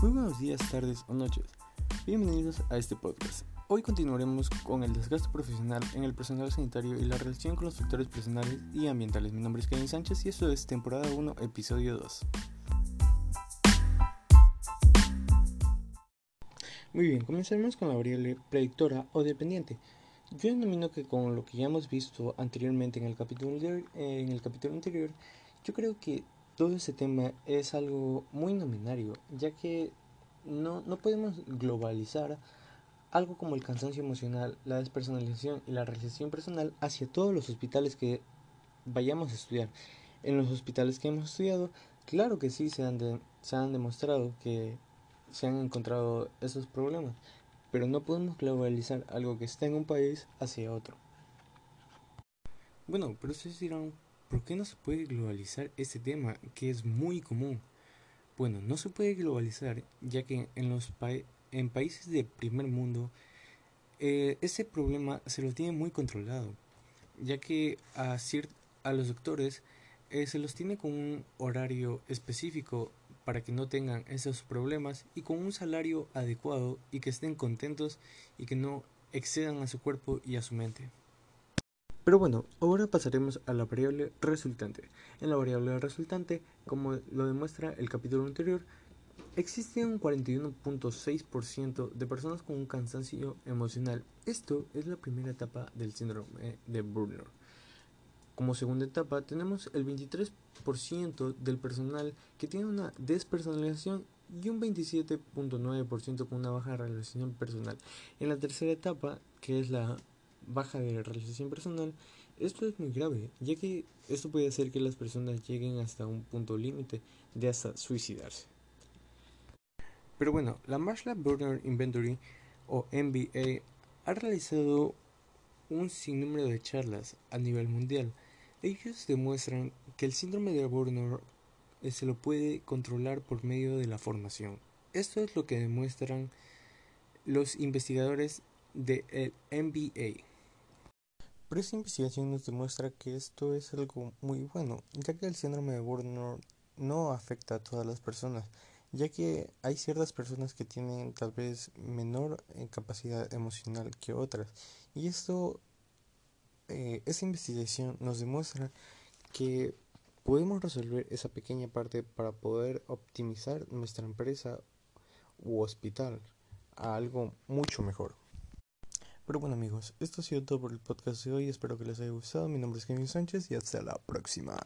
buenos días, tardes o noches. Bienvenidos a este podcast. Hoy continuaremos con el desgaste profesional en el personal sanitario y la relación con los factores personales y ambientales. Mi nombre es Kevin Sánchez y esto es temporada 1, episodio 2. Muy bien, comenzaremos con la variable predictora o dependiente. Yo denomino que con lo que ya hemos visto anteriormente en el capítulo, en el capítulo anterior, yo creo que todo ese tema es algo muy nominario, ya que no, no podemos globalizar algo como el cansancio emocional, la despersonalización y la realización personal hacia todos los hospitales que vayamos a estudiar. En los hospitales que hemos estudiado, claro que sí se han, se han demostrado que se han encontrado esos problemas, pero no podemos globalizar algo que está en un país hacia otro. Bueno, pero ustedes dirán, ¿Por qué no se puede globalizar este tema que es muy común? Bueno, no se puede globalizar ya que en los en países de primer mundo eh, ese problema se lo tiene muy controlado, ya que a, a los doctores eh, se los tiene con un horario específico para que no tengan esos problemas y con un salario adecuado y que estén contentos y que no excedan a su cuerpo y a su mente. Pero bueno, ahora pasaremos a la variable resultante. En la variable resultante, como lo demuestra el capítulo anterior, existe un 41.6% de personas con un cansancio emocional. Esto es la primera etapa del síndrome de Burnout. Como segunda etapa tenemos el 23% del personal que tiene una despersonalización y un 27.9% con una baja relación personal. En la tercera etapa, que es la baja de realización personal, esto es muy grave, ya que esto puede hacer que las personas lleguen hasta un punto límite de hasta suicidarse. Pero bueno, la Marshall Burner Inventory o MBA ha realizado un sinnúmero de charlas a nivel mundial. Ellos demuestran que el síndrome de Burner eh, se lo puede controlar por medio de la formación. Esto es lo que demuestran los investigadores del MBA. Pero esta investigación nos demuestra que esto es algo muy bueno, ya que el síndrome de Burnout no afecta a todas las personas, ya que hay ciertas personas que tienen tal vez menor eh, capacidad emocional que otras. Y esto, eh, esta investigación nos demuestra que podemos resolver esa pequeña parte para poder optimizar nuestra empresa u hospital a algo mucho mejor. Pero bueno amigos, esto ha sido todo por el podcast de hoy, espero que les haya gustado, mi nombre es Kevin Sánchez y hasta la próxima.